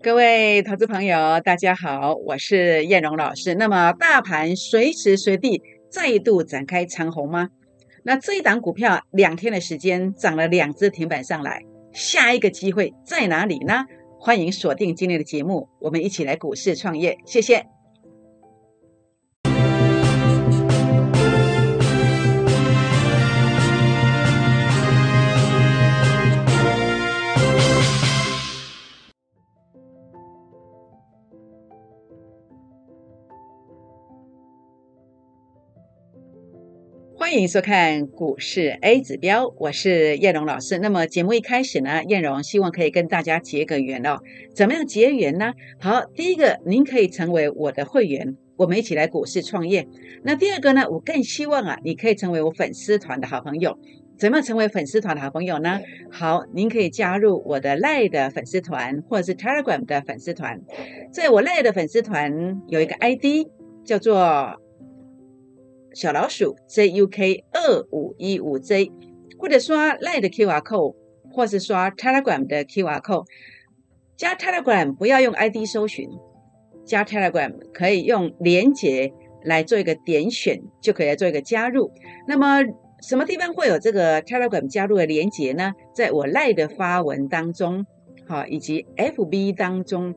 各位投资朋友，大家好，我是燕荣老师。那么，大盘随时随地再度展开长虹吗？那这一档股票两天的时间涨了两只停板上来，下一个机会在哪里呢？欢迎锁定今天的节目，我们一起来股市创业。谢谢。欢迎收看股市 A 指标，我是叶荣老师。那么节目一开始呢，叶荣希望可以跟大家结个缘哦。怎么样结缘呢？好，第一个，您可以成为我的会员，我们一起来股市创业。那第二个呢，我更希望啊，你可以成为我粉丝团的好朋友。怎么样成为粉丝团的好朋友呢？好，您可以加入我的 Line 的粉丝团，或者是 Telegram 的粉丝团。在我 Line 的粉丝团有一个 ID 叫做。小老鼠 JUK 二五一五 J，或者刷 Line 的 QR code，或是刷 Telegram 的 QR code。加 Telegram 不要用 ID 搜寻，加 Telegram 可以用连接来做一个点选，就可以来做一个加入。那么什么地方会有这个 Telegram 加入的连接呢？在我 Line 的发文当中，好，以及 FB 当中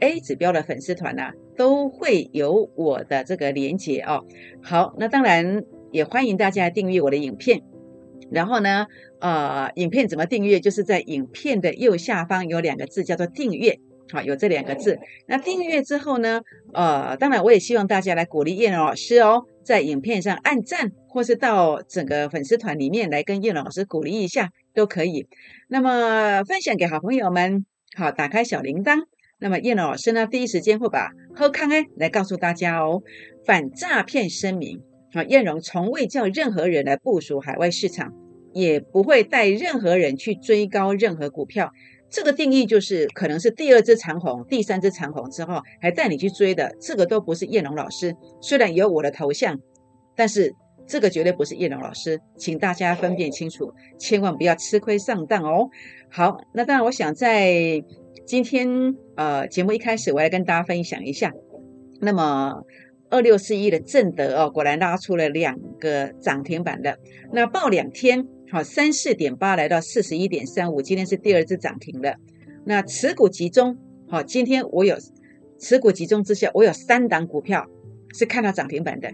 A 指标的粉丝团呢？都会有我的这个连接哦。好，那当然也欢迎大家订阅我的影片。然后呢，呃，影片怎么订阅？就是在影片的右下方有两个字叫做订阅，好，有这两个字。那订阅之后呢，呃，当然我也希望大家来鼓励叶老师哦，在影片上按赞，或是到整个粉丝团里面来跟叶老师鼓励一下都可以。那么分享给好朋友们，好，打开小铃铛。那么燕老师呢，第一时间会把喝康哎来告诉大家哦，反诈骗声明啊，燕荣从未叫任何人来部署海外市场，也不会带任何人去追高任何股票。这个定义就是可能是第二只长虹、第三只长虹之后还带你去追的，这个都不是燕龙老师。虽然有我的头像，但是这个绝对不是燕龙老师，请大家分辨清楚，千万不要吃亏上当哦。好，那当然我想在。今天呃，节目一开始，我来跟大家分享一下。那么二六四一的正德哦，果然拉出了两个涨停板的。那报两天，好三四点八来到四十一点三五，今天是第二次涨停的。那持股集中，好，今天我有持股集中之下，我有三档股票是看到涨停板的，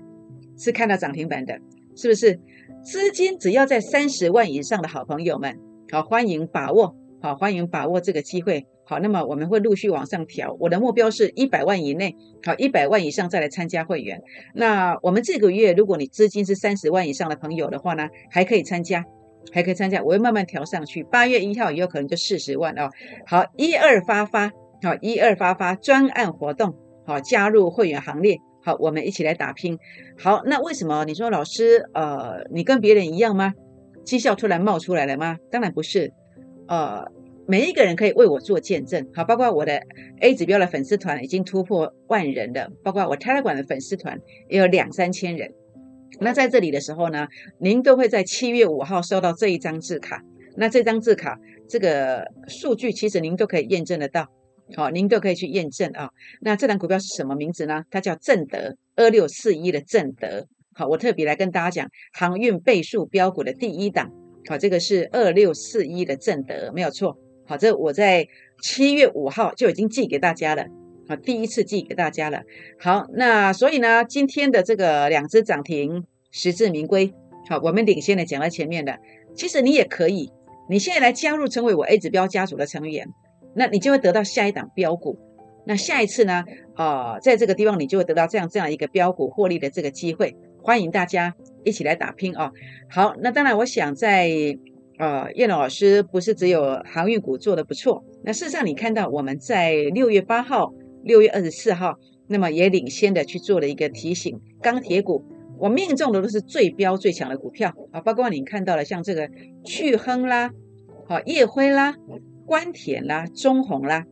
是看到涨停板的，是不是？资金只要在三十万以上的好朋友们，好欢迎把握，好欢迎把握这个机会。好，那么我们会陆续往上调。我的目标是一百万以内，好，一百万以上再来参加会员。那我们这个月，如果你资金是三十万以上的朋友的话呢，还可以参加，还可以参加。我会慢慢调上去。八月一号也有可能就四十万哦。好，一二发发，好，一二发发专案活动，好，加入会员行列。好，我们一起来打拼。好，那为什么你说老师，呃，你跟别人一样吗？绩效突然冒出来了吗？当然不是，呃。每一个人可以为我做见证，好，包括我的 A 指标的粉丝团已经突破万人的，包括我 Telegram 的粉丝团也有两三千人。那在这里的时候呢，您都会在七月五号收到这一张字卡。那这张字卡这个数据其实您都可以验证得到，好，您都可以去验证啊。那这档股票是什么名字呢？它叫正德二六四一的正德。好，我特别来跟大家讲航运倍数标股的第一档，好，这个是二六四一的正德，没有错。好，这我在七月五号就已经寄给大家了，好，第一次寄给大家了。好，那所以呢，今天的这个两只涨停，实至名归。好，我们领先的讲在前面的，其实你也可以，你现在来加入成为我 A 指标家族的成员，那你就会得到下一档标股。那下一次呢，啊，在这个地方你就会得到这样这样一个标股获利的这个机会。欢迎大家一起来打拼哦。好，那当然我想在。呃，叶老师不是只有航运股做的不错，那事实上你看到我们在六月八号、六月二十四号，那么也领先的去做了一个提醒，钢铁股我命中的都是最标最强的股票啊，包括你看到了像这个巨亨啦、好叶辉啦、关田啦、中红啦，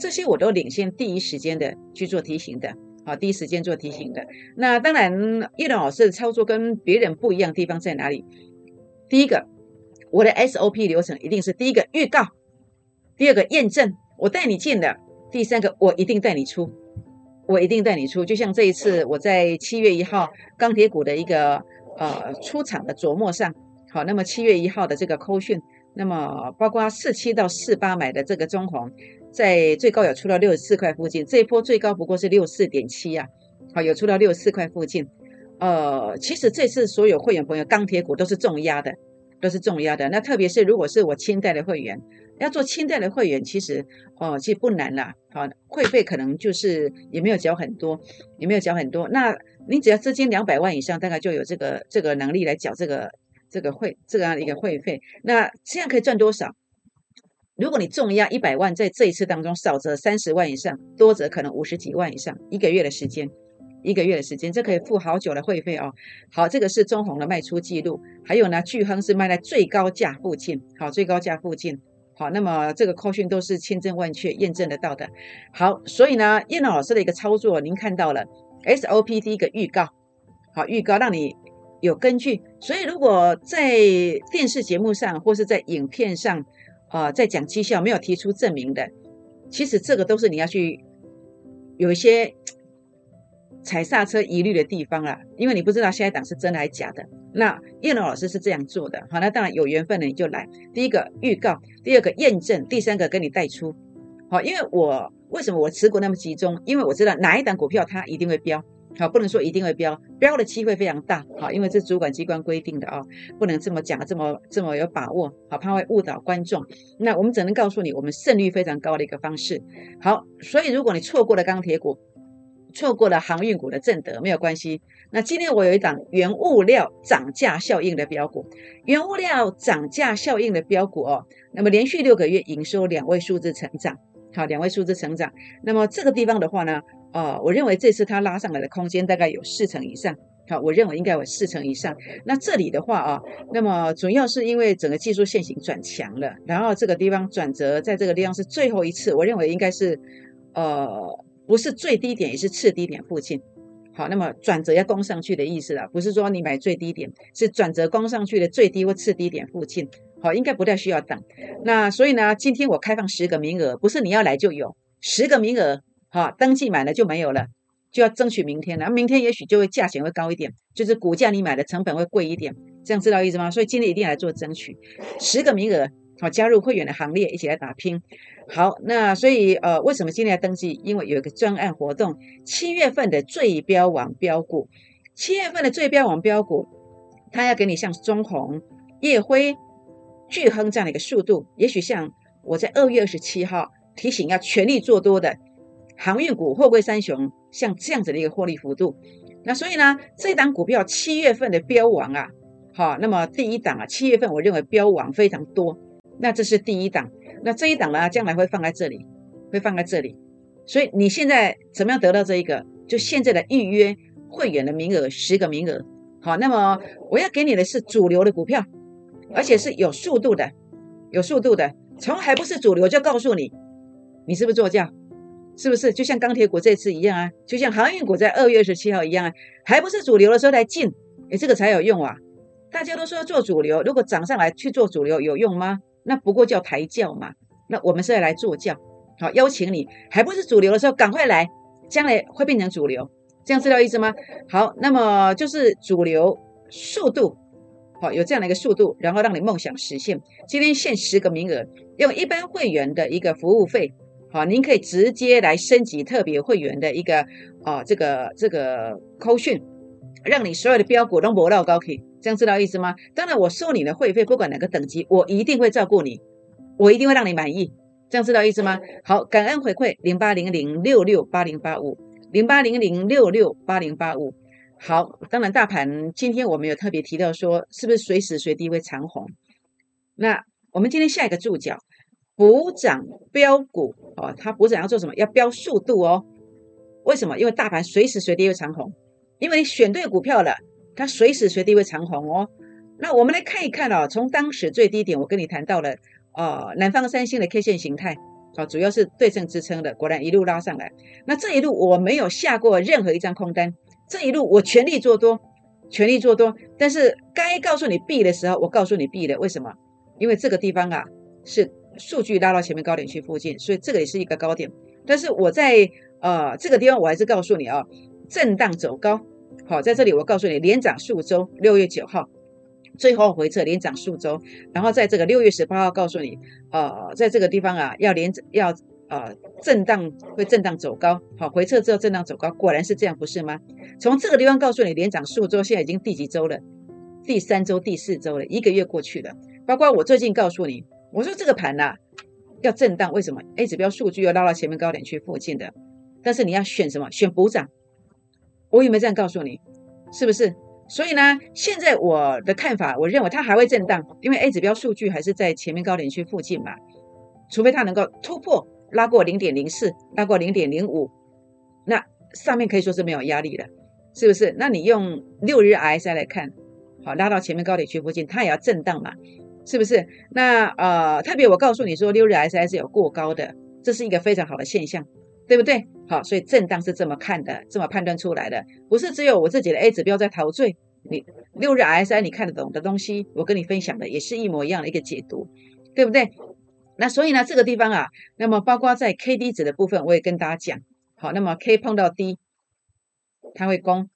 这些我都领先第一时间的去做提醒的，好，第一时间做提醒的。那当然，叶老师的操作跟别人不一样的地方在哪里？第一个。我的 SOP 流程一定是第一个预告，第二个验证。我带你进的，第三个我一定带你出，我一定带你出。就像这一次我在七月一号钢铁股的一个呃出场的琢磨上，好，那么七月一号的这个扣讯，那么包括四七到四八买的这个中红，在最高有出到六十四块附近，这一波最高不过是六四点七呀，好，有出到六十四块附近。呃，其实这次所有会员朋友钢铁股都是重压的，都是重要的。那特别是如果是我清代的会员，要做清代的会员，其实哦，其实不难啦。好，会费可能就是也没有缴很多，也没有缴很多。那你只要资金两百万以上，大概就有这个这个能力来缴这个这个会这样的一个会费。那这样可以赚多少？如果你重压一百万，在这一次当中少则三十万以上，多则可能五十几万以上，一个月的时间。一个月的时间，这可以付好久的会费哦。好，这个是中红的卖出记录，还有呢，巨亨是卖在最高价附近，好，最高价附近，好，那么这个扣讯都是千真万确验证得到的。好，所以呢，叶老师的一个操作，您看到了 SOP 第一个预告，好，预告让你有根据。所以如果在电视节目上或是在影片上，啊，在讲绩效没有提出证明的，其实这个都是你要去有一些。踩刹车疑虑的地方啦，因为你不知道下一档是真的还是假的。那叶龙老师是这样做的，好，那当然有缘分的你就来。第一个预告，第二个验证，第三个跟你带出。好，因为我为什么我持股那么集中？因为我知道哪一档股票它一定会飙，好，不能说一定会飙，飙的机会非常大，好，因为这主管机关规定的啊，不能这么讲，这么这么有把握，好，怕会误导观众。那我们只能告诉你，我们胜率非常高的一个方式。好，所以如果你错过了钢铁股，错过了航运股的正德没有关系。那今天我有一档原物料涨价效应的标股，原物料涨价效应的标股哦。那么连续六个月营收两位数字成长，好，两位数字成长。那么这个地方的话呢，呃，我认为这次它拉上来的空间大概有四成以上，好，我认为应该有四成以上。那这里的话啊，那么主要是因为整个技术线型转强了，然后这个地方转折在这个地方是最后一次，我认为应该是呃。不是最低点，也是次低点附近。好，那么转折要攻上去的意思了，不是说你买最低点，是转折攻上去的最低或次低点附近。好，应该不太需要等。那所以呢，今天我开放十个名额，不是你要来就有十个名额。好，登记满了就没有了，就要争取明天了。明天也许就会价钱会高一点，就是股价你买的成本会贵一点，这样知道意思吗？所以今天一定来做争取，十个名额。好，加入会员的行列，一起来打拼。好，那所以呃，为什么今天要登记？因为有一个专案活动，七月份的最标王标股，七月份的最标王标股，他要给你像中红、叶辉、巨亨这样的一个速度，也许像我在二月二十七号提醒要全力做多的航运股、货柜三雄，像这样子的一个获利幅度。那所以呢，这档股票七月份的标王啊，好，那么第一档啊，七月份我认为标王非常多。那这是第一档，那这一档呢，将来会放在这里，会放在这里。所以你现在怎么样得到这一个？就现在的预约会员的名额十个名额。好，那么我要给你的是主流的股票，而且是有速度的，有速度的。从还不是主流就告诉你，你是不是做价？是不是？就像钢铁股这次一样啊，就像航运股在二月二十七号一样啊，还不是主流的时候来进，你，这个才有用啊。大家都说做主流，如果涨上来去做主流有用吗？那不过叫抬轿嘛，那我们是要来做轿，好邀请你，还不是主流的时候赶快来，将来会变成主流，这样知道意思吗？好，那么就是主流速度，好有这样的一个速度，然后让你梦想实现。今天限十个名额，用一般会员的一个服务费，好，您可以直接来升级特别会员的一个啊这个这个扣讯，让你所有的标股都磨到高 K。这样知道意思吗？当然，我收你的会费，不管哪个等级，我一定会照顾你，我一定会让你满意。这样知道意思吗？好，感恩回馈零八零零六六八零八五零八零零六六八零八五。好，当然大盘今天我们有特别提到说，是不是随时随地会长红？那我们今天下一个注脚补涨标股哦，它补涨要做什么？要标速度哦。为什么？因为大盘随时随地会长红，因为你选对股票了。它随时随地会长红哦。那我们来看一看哦，从当时最低点，我跟你谈到了呃南方三星的 K 线形态啊，主要是对称支撑的，果然一路拉上来。那这一路我没有下过任何一张空单，这一路我全力做多，全力做多。但是该告诉你避的时候，我告诉你避了。为什么？因为这个地方啊是数据拉到前面高点区附近，所以这个也是一个高点。但是我在呃这个地方我还是告诉你啊，震荡走高。好，在这里我告诉你，连涨数周，六月九号最后回撤连涨数周，然后在这个六月十八号告诉你，呃，在这个地方啊要连要呃震荡会震荡走高，好回撤之后震荡走高，果然是这样，不是吗？从这个地方告诉你连涨数周，现在已经第几周了？第三周、第四周了，一个月过去了。包括我最近告诉你，我说这个盘呐要震荡，为什么？A 指标数据要拉到前面高点区附近的，但是你要选什么？选补涨。我有没有这样告诉你？是不是？所以呢，现在我的看法，我认为它还会震荡，因为 A 指标数据还是在前面高点区附近嘛。除非它能够突破，拉过零点零四，拉过零点零五，那上面可以说是没有压力的，是不是？那你用六日 RSI 来看，好，拉到前面高点区附近，它也要震荡嘛，是不是？那呃，特别我告诉你说，六日 RSI 是有过高的，这是一个非常好的现象。对不对？好，所以震荡是这么看的，这么判断出来的，不是只有我自己的 A 指标在陶醉。你六日 RSI 你看得懂的东西，我跟你分享的也是一模一样的一个解读，对不对？那所以呢，这个地方啊，那么包括在 K D 值的部分，我也跟大家讲，好，那么 K 碰到 D，，它会攻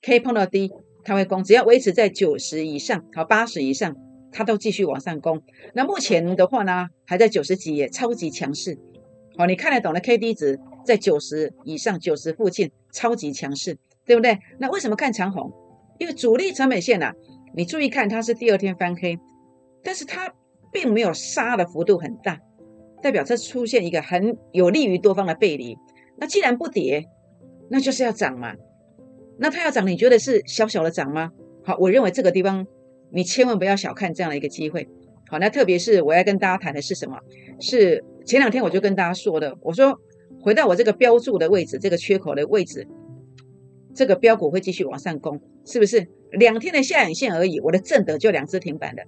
；K 碰到 D，，它会攻，只要维持在九十以上，好，八十以上，它都继续往上攻。那目前的话呢，还在九十几，也超级强势。哦，你看得懂的 K D 值在九十以上，九十附近，超级强势，对不对？那为什么看长红？因为主力成本线呐，你注意看，它是第二天翻黑，但是它并没有杀的幅度很大，代表它出现一个很有利于多方的背离。那既然不跌，那就是要涨嘛。那它要涨，你觉得是小小的涨吗？好，我认为这个地方你千万不要小看这样的一个机会。好，那特别是我要跟大家谈的是什么？是前两天我就跟大家说的，我说回到我这个标注的位置，这个缺口的位置，这个标股会继续往上攻，是不是？两天的下影线而已，我的正德就两只停板的。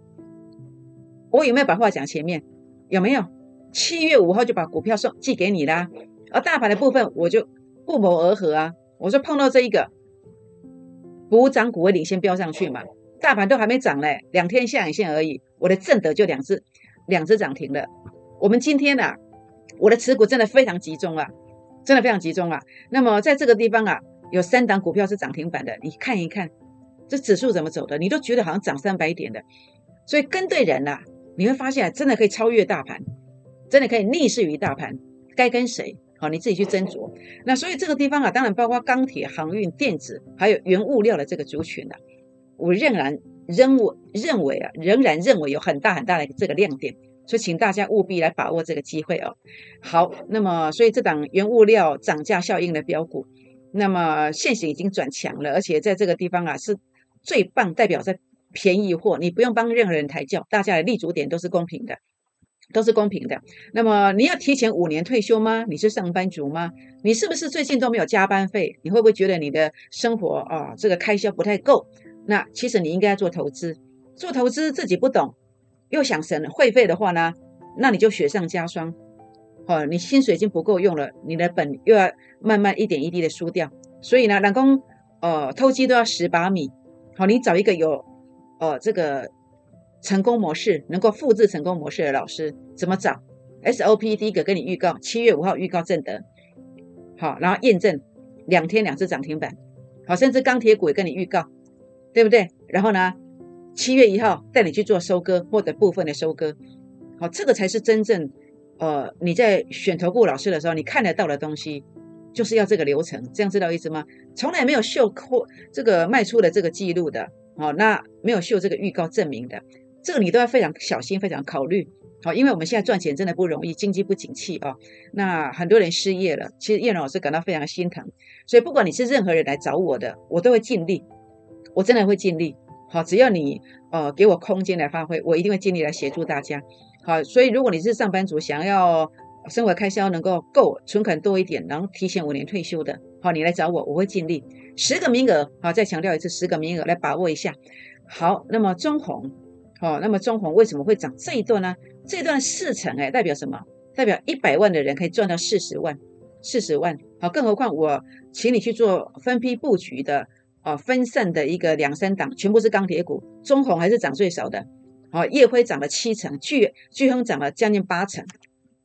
我有没有把话讲前面？有没有？七月五号就把股票送寄给你啦。而大盘的部分，我就不谋而合啊。我说碰到这一个补涨股会领先飙上去嘛？大盘都还没涨嘞，两天下影线而已，我的正德就两只，两只涨停了。我们今天啊，我的持股真的非常集中啊，真的非常集中啊。那么在这个地方啊，有三档股票是涨停板的，你看一看这指数怎么走的，你都觉得好像涨三百点的。所以跟对人了，你会发现真的可以超越大盘，真的可以逆势于大盘。该跟谁？好，你自己去斟酌。那所以这个地方啊，当然包括钢铁、航运、电子，还有原物料的这个族群的。我仍然认我认为啊，仍然认为有很大很大的这个亮点，所以请大家务必来把握这个机会哦。好，那么所以这档原物料涨价效应的标股，那么现行已经转强了，而且在这个地方啊是最棒，代表在便宜货，你不用帮任何人抬轿，大家的立足点都是公平的，都是公平的。那么你要提前五年退休吗？你是上班族吗？你是不是最近都没有加班费？你会不会觉得你的生活啊这个开销不太够？那其实你应该做投资，做投资自己不懂，又想省会费的话呢，那你就雪上加霜，哦，你薪水已经不够用了，你的本又要慢慢一点一滴的输掉，所以呢，老公，呃，偷鸡都要十把米，好，你找一个有，呃，这个成功模式能够复制成功模式的老师，怎么找？SOP 第一个跟你预告，七月五号预告正德，好，然后验证两天两次涨停板，好，甚至钢铁股也跟你预告。对不对？然后呢，七月一号带你去做收割或者部分的收割，好，这个才是真正，呃，你在选投顾老师的时候，你看得到的东西，就是要这个流程，这样知道意思吗？从来没有秀过这个卖出的这个记录的，好，那没有秀这个预告证明的，这个你都要非常小心，非常考虑，好，因为我们现在赚钱真的不容易，经济不景气啊，那很多人失业了，其实叶老师感到非常心疼，所以不管你是任何人来找我的，我都会尽力。我真的会尽力，好，只要你呃给我空间来发挥，我一定会尽力来协助大家，好，所以如果你是上班族，想要生活开销能够够，存款多一点，然后提前五年退休的，好，你来找我，我会尽力，十个名额，好，再强调一次，十个名额来把握一下，好，那么中红，好，那么中红为什么会涨这一段呢？这段四成，哎，代表什么？代表一百万的人可以赚到四十万，四十万，好，更何况我请你去做分批布局的。啊，分散的一个两三档，全部是钢铁股，中红还是涨最少的。好，夜辉涨了七成，巨巨亨涨了将近八成。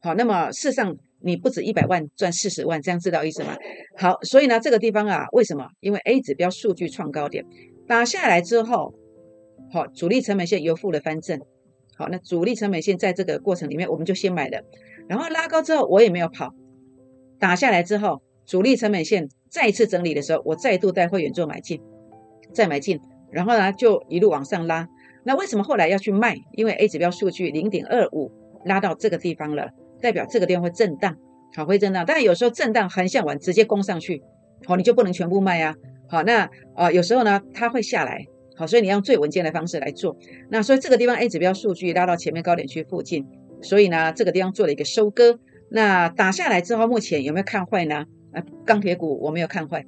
好，那么事实上你不止一百万赚四十万，这样知道意思吗？好，所以呢，这个地方啊，为什么？因为 A 指标数据创高点打下来之后，好，主力成本线由负的翻正，好，那主力成本线在这个过程里面，我们就先买了，然后拉高之后，我也没有跑，打下来之后，主力成本线再次整理的时候，我再度带会员做买进，再买进，然后呢，就一路往上拉。那为什么后来要去卖？因为 A 指标数据零点二五拉到这个地方了，代表这个地方会震荡，好会震荡。但有时候震荡横向完直接攻上去，好你就不能全部卖啊。好，那啊有时候呢它会下来，好，所以你用最稳健的方式来做。那所以这个地方 A 指标数据拉到前面高点区附近，所以呢这个地方做了一个收割。那打下来之后，目前有没有看坏呢？啊，钢铁股我没有看坏，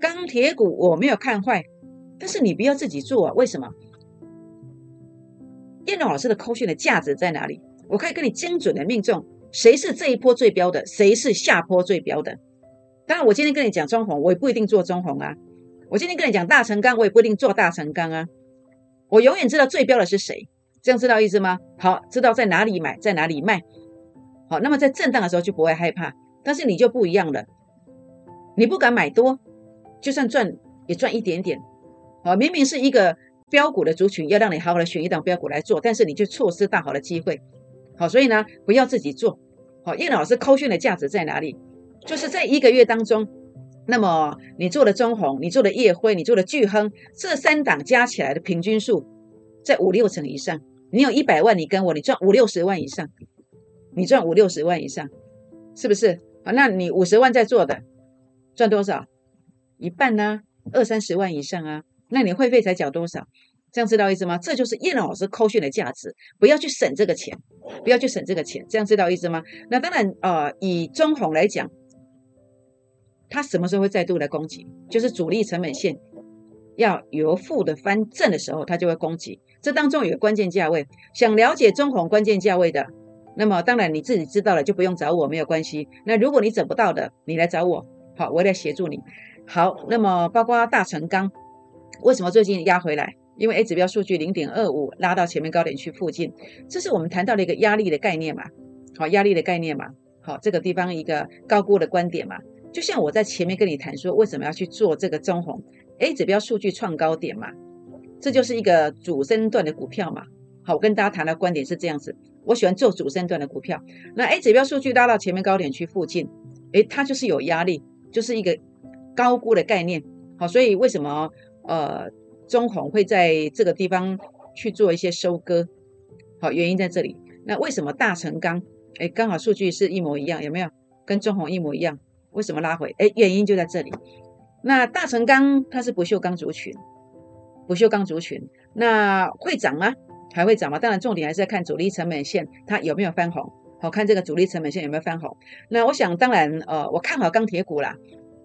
钢铁股我没有看坏，但是你不要自己做啊，为什么？燕龙老师的扣讯的价值在哪里？我可以跟你精准的命中谁是这一波最标的，谁是下坡最标的。当然，我今天跟你讲中红，我也不一定做中红啊。我今天跟你讲大成钢，我也不一定做大成钢啊。我永远知道最标的是谁，这样知道意思吗？好，知道在哪里买，在哪里卖。好，那么在震荡的时候就不会害怕。但是你就不一样了，你不敢买多，就算赚也赚一点点。好，明明是一个。标股的族群要让你好好的选一档标股来做，但是你就错失大好的机会。好，所以呢，不要自己做。好，叶老师扣讯的价值在哪里？就是在一个月当中，那么你做的中红，你做的叶辉，你做的巨亨，这三档加起来的平均数在五六成以上。你有一百万，你跟我，你赚五六十万以上，你赚五六十万以上，是不是？好，那你五十万在做的，赚多少？一半呢？二三十万以上啊？那你会费才缴多少？这样知道意思吗？这就是叶老师扣讯的价值。不要去省这个钱，不要去省这个钱，这样知道意思吗？那当然，呃，以中红来讲，它什么时候会再度来攻击？就是主力成本线要由负的翻正的时候，它就会攻击。这当中有个关键价位，想了解中红关键价位的，那么当然你自己知道了就不用找我，没有关系。那如果你找不到的，你来找我，好，我来协助你。好，那么包括大成钢。为什么最近压回来？因为 A 指标数据零点二五拉到前面高点区附近，这是我们谈到了一个压力的概念嘛？好，压力的概念嘛？好，这个地方一个高估的观点嘛？就像我在前面跟你谈说，为什么要去做这个中红 A 指标数据创高点嘛？这就是一个主升段的股票嘛？好，我跟大家谈的观点是这样子，我喜欢做主升段的股票。那 A 指标数据拉到前面高点区附近，诶，它就是有压力，就是一个高估的概念。好，所以为什么？呃，中红会在这个地方去做一些收割，好，原因在这里。那为什么大成钢？哎，刚好数据是一模一样，有没有？跟中红一模一样，为什么拉回？哎，原因就在这里。那大成钢它是不锈钢族群，不锈钢族群，那会涨吗？还会涨吗？当然，重点还是要看主力成本线它有没有翻红。好看这个主力成本线有没有翻红？那我想，当然，呃，我看好钢铁股啦。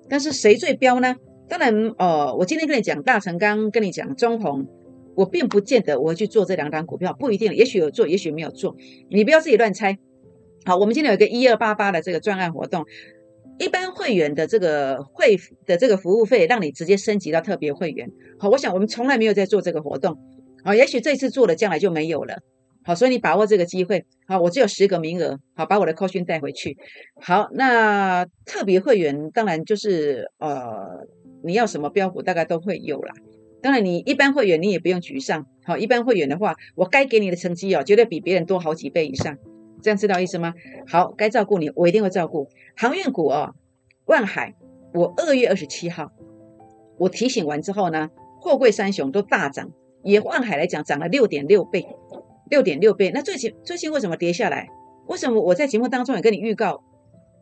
但是谁最标呢？当然，呃，我今天跟你讲大成钢，跟你讲中红，我并不见得我会去做这两档股票，不一定，也许有做，也许没有做，你不要自己乱猜。好，我们今天有一个一二八八的这个专案活动，一般会员的这个会的这个服务费，让你直接升级到特别会员。好，我想我们从来没有在做这个活动，好，也许这次做了，将来就没有了。好，所以你把握这个机会。好，我只有十个名额，好，把我的扣讯带回去。好，那特别会员当然就是呃。你要什么标股大概都会有啦。当然，你一般会员你也不用沮丧。好，一般会员的话，我该给你的成绩哦，绝对比别人多好几倍以上。这样知道意思吗？好，该照顾你，我一定会照顾。航运股哦，万海，我二月二十七号我提醒完之后呢，货柜三雄都大涨，以万海来讲涨了六点六倍，六点六倍。那最近最近为什么跌下来？为什么我在节目当中也跟你预告？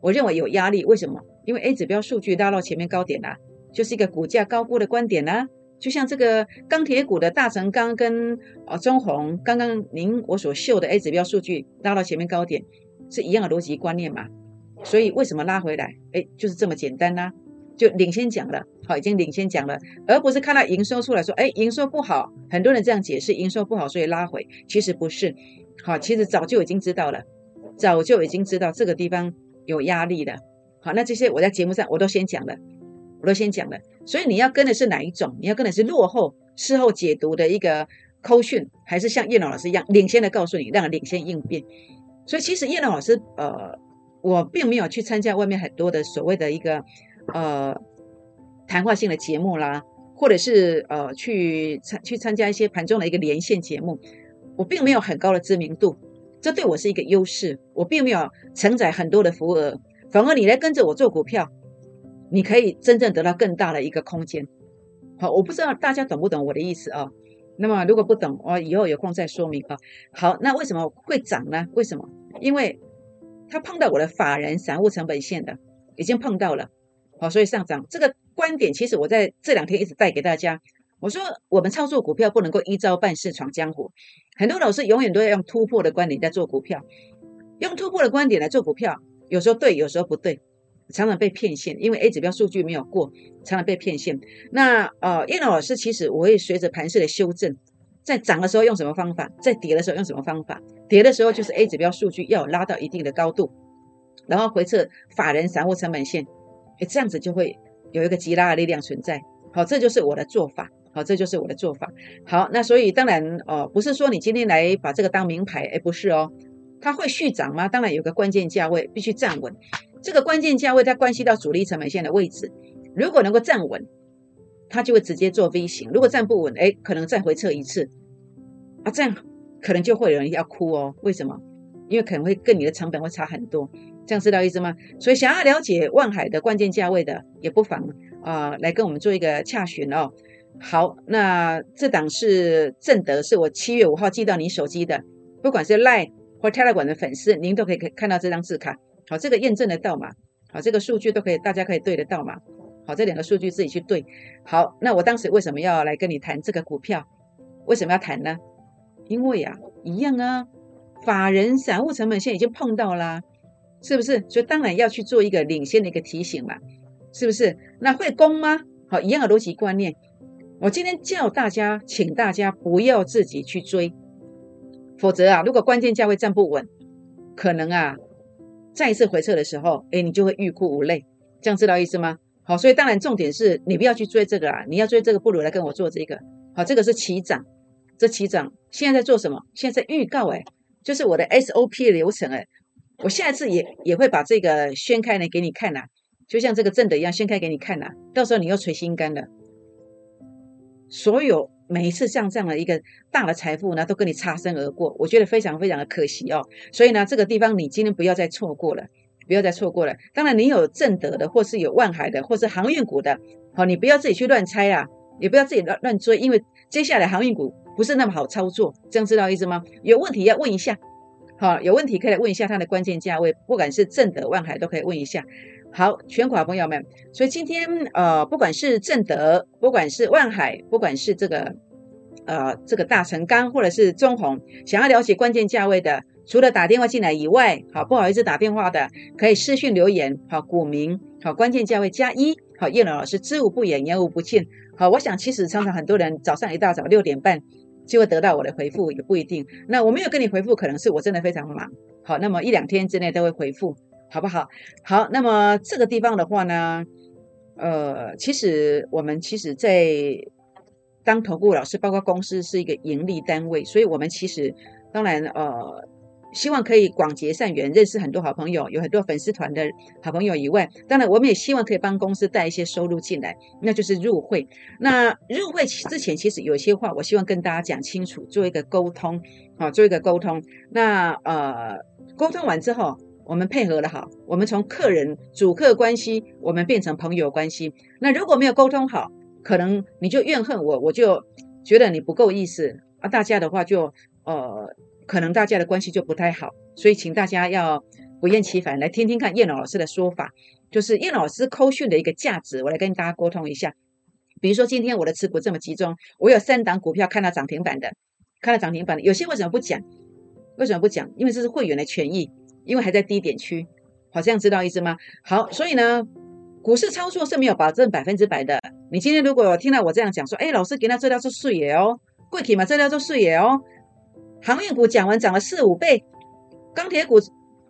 我认为有压力，为什么？因为 A 指标数据拉到前面高点啦。就是一个股价高估的观点呢，就像这个钢铁股的大成钢跟啊中红，刚刚您我所秀的 A 指标数据拉到前面高点，是一样的逻辑观念嘛？所以为什么拉回来？哎，就是这么简单啦，就领先讲了，好，已经领先讲了，而不是看到营收出来说，哎，营收不好，很多人这样解释，营收不好所以拉回，其实不是，好，其实早就已经知道了，早就已经知道这个地方有压力了，好，那这些我在节目上我都先讲了。我都先讲了，所以你要跟的是哪一种？你要跟的是落后事后解读的一个扣讯，还是像叶龙老师一样领先的告诉你，让领先应变？所以其实叶老师呃我并没有去参加外面很多的所谓的一个呃谈话性的节目啦，或者是呃去参去参加一些盘中的一个连线节目，我并没有很高的知名度，这对我是一个优势。我并没有承载很多的服务额，反而你来跟着我做股票，你可以真正得到更大的一个空间。好，我不知道大家懂不懂我的意思啊？那么如果不懂，我以后有空再说明啊。好，那为什么会涨呢？为什么？因为它碰到我的法人散户成本线的，已经碰到了，好，所以上涨。这个观点其实我在这两天一直带给大家。我说我们操作股票不能够一招半式闯江湖，很多老师永远都要用突破的观点在做股票，用突破的观点来做股票，有时候对，有时候不对。常常被骗线，因为 A 指标数据没有过，常常被骗线。那呃，叶老师其实我会随着盘势的修正，在涨的时候用什么方法，在跌的时候用什么方法。跌的时候就是 A 指标数据要拉到一定的高度，然后回测法人散户成本线，哎，这样子就会有一个急拉的力量存在。好，这就是我的做法。好，这就是我的做法。好，那所以当然哦，不是说你今天来把这个当名牌，哎，不是哦，它会续涨吗？当然有个关键价位必须站稳。这个关键价位它关系到主力成本线的位置，如果能够站稳，它就会直接做 V 型；如果站不稳，哎，可能再回撤一次，啊，这样可能就会有人要哭哦。为什么？因为可能会跟你的成本会差很多，这样知道意思吗？所以想要了解万海的关键价位的，也不妨啊来跟我们做一个洽询哦。好，那这档是正德，是我七月五号寄到你手机的，不管是 LAI 或 Telegram 的粉丝，您都可以看到这张字卡。好，这个验证得到嘛？好，这个数据都可以，大家可以对得到嘛？好，这两个数据自己去对。好，那我当时为什么要来跟你谈这个股票？为什么要谈呢？因为啊，一样啊，法人散户成本线已经碰到啦，是不是？所以当然要去做一个领先的一个提醒嘛，是不是？那会攻吗？好，一样的逻辑观念。我今天叫大家，请大家不要自己去追，否则啊，如果关键价位站不稳，可能啊。再一次回撤的时候，哎，你就会欲哭无泪，这样知道意思吗？好，所以当然重点是你不要去追这个啊，你要追这个，不如来跟我做这个。好，这个是起涨，这起涨现在在做什么？现在在预告，哎，就是我的 SOP 流程，哎，我下一次也也会把这个掀开来给你看呐，就像这个正的一样，掀开给你看呐，到时候你又垂心肝了，所有。每一次像这样的一个大的财富呢，都跟你擦身而过，我觉得非常非常的可惜哦。所以呢，这个地方你今天不要再错过了，不要再错过了。当然，你有正德的，或是有万海的，或是航运股的，好，你不要自己去乱猜啊，也不要自己乱乱追，因为接下来航运股不是那么好操作，这样知道意思吗？有问题要问一下，好，有问题可以来问一下它的关键价位，不管是正德、万海都可以问一下。好，全款朋友们，所以今天呃，不管是正德，不管是万海，不管是这个呃这个大成钢，或者是中红，想要了解关键价位的，除了打电话进来以外，好，不好意思打电话的，可以私讯留言，好，股民，好，关键价位加一，好，叶龙老师知无不言，言无不尽，好，我想其实常常很多人早上一大早六点半就会得到我的回复，也不一定，那我没有跟你回复，可能是我真的非常忙，好，那么一两天之内都会回复。好不好？好，那么这个地方的话呢，呃，其实我们其实，在当投顾老师，包括公司是一个盈利单位，所以我们其实当然呃，希望可以广结善缘，认识很多好朋友，有很多粉丝团的好朋友以外，当然我们也希望可以帮公司带一些收入进来，那就是入会。那入会之前，其实有些话我希望跟大家讲清楚，做一个沟通，好，做一个沟通。那呃，沟通完之后。我们配合的好，我们从客人主客关系，我们变成朋友关系。那如果没有沟通好，可能你就怨恨我，我就觉得你不够意思啊。大家的话就呃，可能大家的关系就不太好。所以请大家要不厌其烦来听听看叶老师的说法，就是叶老师扣讯的一个价值，我来跟大家沟通一下。比如说今天我的持股这么集中，我有三档股票看到涨停板的，看到涨停板的，有些为什么不讲？为什么不讲？因为这是会员的权益。因为还在低点区，好，这样知道意思吗？好，所以呢，股市操作是没有保证百分之百的。你今天如果听到我这样讲，说，哎，老师给他这条是税耶哦，贵体嘛，这条是税耶哦。航运股讲完涨了四五倍，钢铁股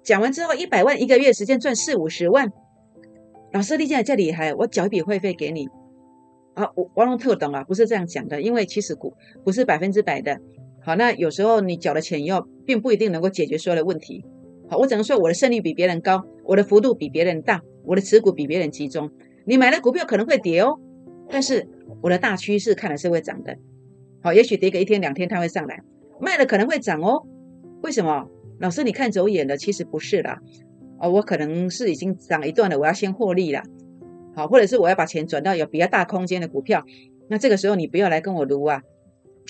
讲完之后一百万一个月时间赚四五十万，老师你现在这里还我缴一笔会费给你啊？我王龙特懂啊，不是这样讲的，因为其实股不是百分之百的。好，那有时候你缴了钱以后，并不一定能够解决所有的问题。好，我只能说我的胜率比别人高，我的幅度比别人大，我的持股比别人集中。你买的股票可能会跌哦，但是我的大趋势看来是会涨的。好，也许跌个一天两天它会上来，卖了可能会涨哦。为什么？老师你看走眼了，其实不是啦。哦，我可能是已经涨一段了，我要先获利了。好，或者是我要把钱转到有比较大空间的股票。那这个时候你不要来跟我撸啊。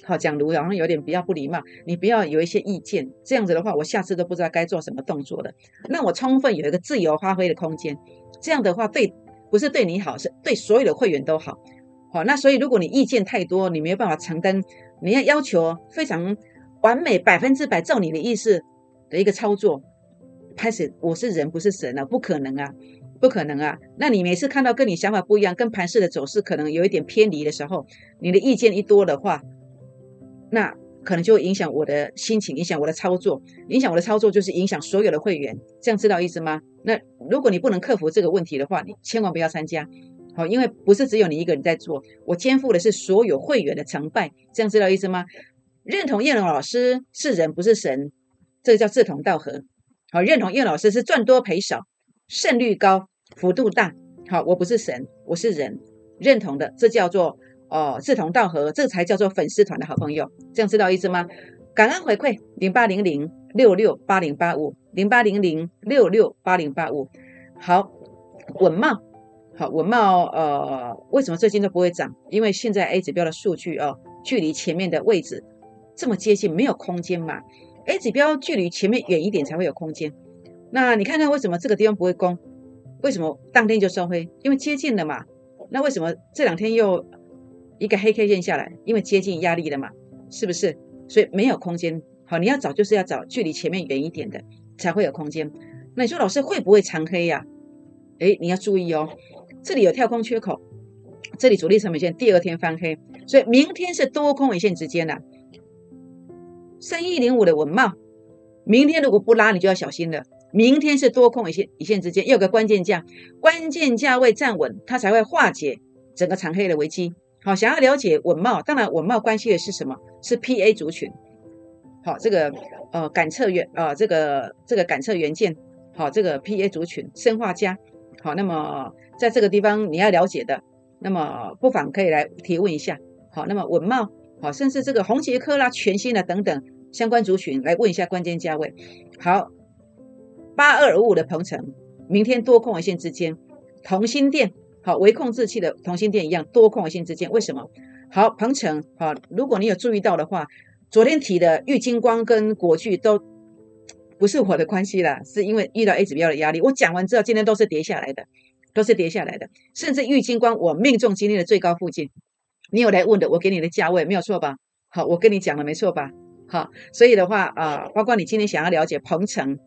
好，讲撸好像有点比较不礼貌，你不要有一些意见。这样子的话，我下次都不知道该做什么动作了。那我充分有一个自由发挥的空间。这样的话，对不是对你好，是对所有的会员都好。好，那所以如果你意见太多，你没有办法承担，你要要求非常完美、百分之百照你的意思的一个操作，开始我是人不是神啊，不可能啊，不可能啊。那你每次看到跟你想法不一样，跟盘市的走势可能有一点偏离的时候，你的意见一多的话，那可能就会影响我的心情，影响我的操作，影响我的操作就是影响所有的会员，这样知道意思吗？那如果你不能克服这个问题的话，你千万不要参加。好，因为不是只有你一个人在做，我肩负的是所有会员的成败，这样知道意思吗？认同叶龙老师是人不是神，这个叫志同道合。好，认同叶老师是赚多赔少，胜率高，幅度大。好，我不是神，我是人，认同的，这叫做哦志同道合，这才叫做粉丝团的好朋友，这样知道意思吗？感恩回馈零八零零六六八零八五零八零零六六八零八五，好，稳茂。好，文茂呃，为什么最近都不会涨？因为现在 A 指标的数据哦，距离前面的位置这么接近，没有空间嘛。A 指标距离前面远一点才会有空间。那你看看为什么这个地方不会攻？为什么当天就收黑？因为接近了嘛。那为什么这两天又一个黑 K 线下来？因为接近压力了嘛，是不是？所以没有空间。好，你要找就是要找距离前面远一点的才会有空间。那你说老师会不会长黑呀？诶，你要注意哦。这里有跳空缺口，这里主力成本线第二天翻黑，所以明天是多空尾线之间的三一零五的文茂，明天如果不拉，你就要小心了。明天是多空一线一线之间，有个关键价，关键价位站稳，它才会化解整个长黑的危机。好，想要了解稳茂，当然稳茂关系的是什么？是 PA 族群。好，这个呃感测元啊，这个这个感测元件，好，这个 PA 族群生化家，好，那么。在这个地方你要了解的，那么不妨可以来提问一下。好，那么稳茂，好，甚至这个红杰科啦、全新的等等相关族群来问一下关键价位。好，八二五五的鹏程，明天多空一线之间，同心电，好，微控制器的同心电一样，多空一线之间，为什么？好，鹏程，好，如果你有注意到的话，昨天提的玉金光跟国巨都不是我的关系了，是因为遇到 A 指标的压力。我讲完之后，今天都是跌下来的。都是跌下来的，甚至玉金光我命中今天的最高附近，你有来问的，我给你的价位没有错吧？好，我跟你讲了没错吧？好，所以的话啊，包括你今天想要了解鹏程，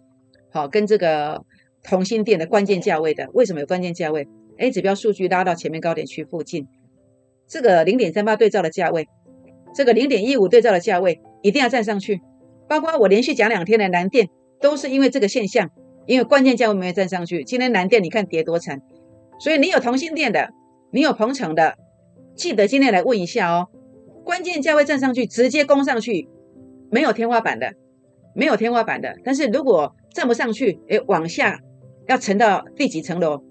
好，跟这个同心店的关键价位的，为什么有关键价位？A 指标数据拉到前面高点区附近，这个零点三八对照的价位，这个零点一五对照的价位一定要站上去。包括我连续讲两天的蓝电，都是因为这个现象，因为关键价位没有站上去。今天蓝电你看跌多惨。所以你有同心店的，你有鹏程的，记得今天来问一下哦。关键价位站上去，直接攻上去，没有天花板的，没有天花板的。但是如果站不上去，哎，往下要沉到第几层楼？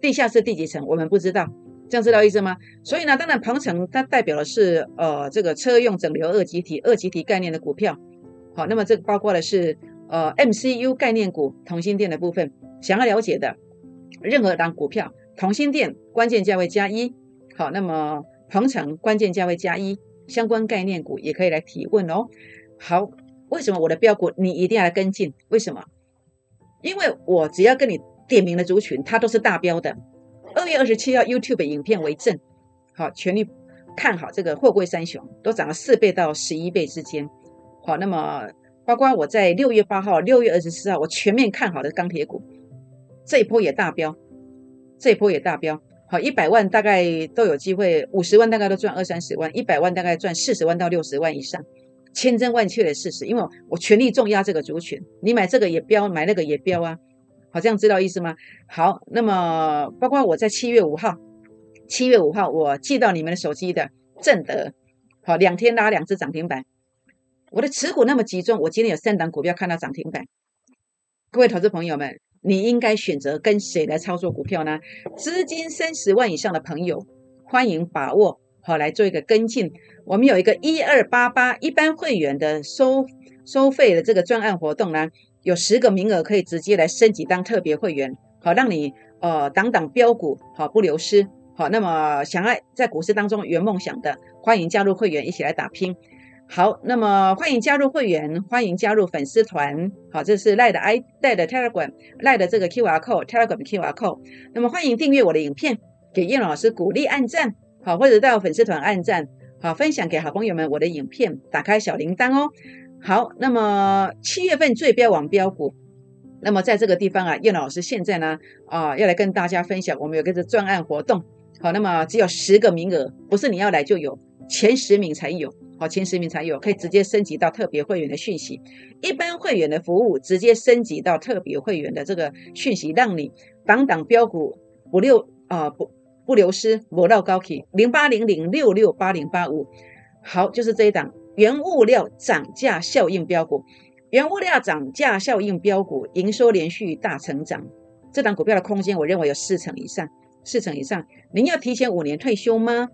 地下室第几层？我们不知道，这样知道意思吗？所以呢，当然鹏程它代表的是呃这个车用整流二极体、二极体概念的股票。好，那么这个包括的是呃 MCU 概念股、同心店的部分，想要了解的。任何档股票，同心店关键价位加一，好，那么鹏程关键价位加一，相关概念股也可以来提问哦。好，为什么我的标股你一定要来跟进？为什么？因为我只要跟你点名的族群，它都是大标的。二月二十七号 YouTube 影片为证，好，全力看好这个货柜三雄，都涨了四倍到十一倍之间。好，那么包括我在六月八号、六月二十四号，我全面看好的钢铁股。这一波也大标，这一波也大标，好，一百万大概都有机会，五十万大概都赚二三十万，一百万大概赚四十万到六十万以上，千真万确的事实，因为我全力重压这个族群，你买这个也标，买那个也标啊，好，这样知道意思吗？好，那么包括我在七月五号，七月五号我寄到你们的手机的正德，好，两天拉两只涨停板，我的持股那么集中，我今天有三档股票看到涨停板。各位投资朋友们，你应该选择跟谁来操作股票呢？资金三十万以上的朋友，欢迎把握好来做一个跟进。我们有一个一二八八一般会员的收收费的这个专案活动呢，有十个名额可以直接来升级当特别会员，好让你呃挡挡标股，好不流失。好，那么想要在股市当中圆梦想的，欢迎加入会员一起来打拼。好，那么欢迎加入会员，欢迎加入粉丝团。好，这是赖的 i 赖的 Telegram 赖的这个 QR code Telegram QR code。那么欢迎订阅我的影片，给叶老师鼓励按赞，好，或者到粉丝团按赞，好，分享给好朋友们我的影片，打开小铃铛哦。好，那么七月份最标网标股，那么在这个地方啊，叶老师现在呢啊要来跟大家分享，我们有个专案活动。好，那么只有十个名额，不是你要来就有，前十名才有。好，前十名才有，可以直接升级到特别会员的讯息。一般会员的服务直接升级到特别会员的这个讯息，让你档档标股不流啊不不流失，不到高企。零八零零六六八零八五，好，就是这一档原物料涨价效应标股，原物料涨价效应标股，营收连续大成长。这档股票的空间，我认为有四成以上，四成以上。您要提前五年退休吗？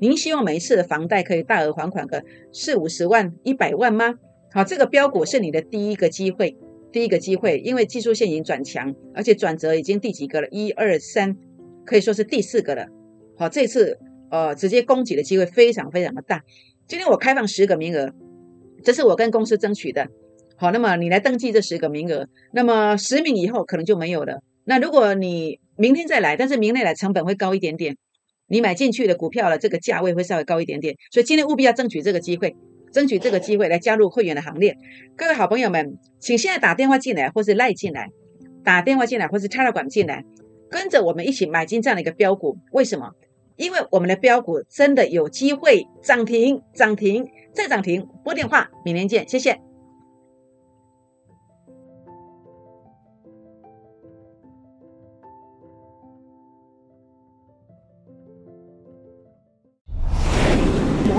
您希望每一次的房贷可以大额还款个四五十万、一百万吗？好，这个标股是你的第一个机会，第一个机会，因为技术线已经转强，而且转折已经第几个了？一二三，可以说是第四个了。好，这次呃直接攻击的机会非常非常的大。今天我开放十个名额，这是我跟公司争取的。好，那么你来登记这十个名额，那么十名以后可能就没有了。那如果你明天再来，但是明天来成本会高一点点。你买进去的股票了，这个价位会稍微高一点点，所以今天务必要争取这个机会，争取这个机会来加入会员的行列。各位好朋友们，请现在打电话进来，或是赖进来，打电话进来，或是 tele 港进来，跟着我们一起买进这样的一个标股。为什么？因为我们的标股真的有机会涨停、涨停再涨停。拨电话，明天见，谢谢。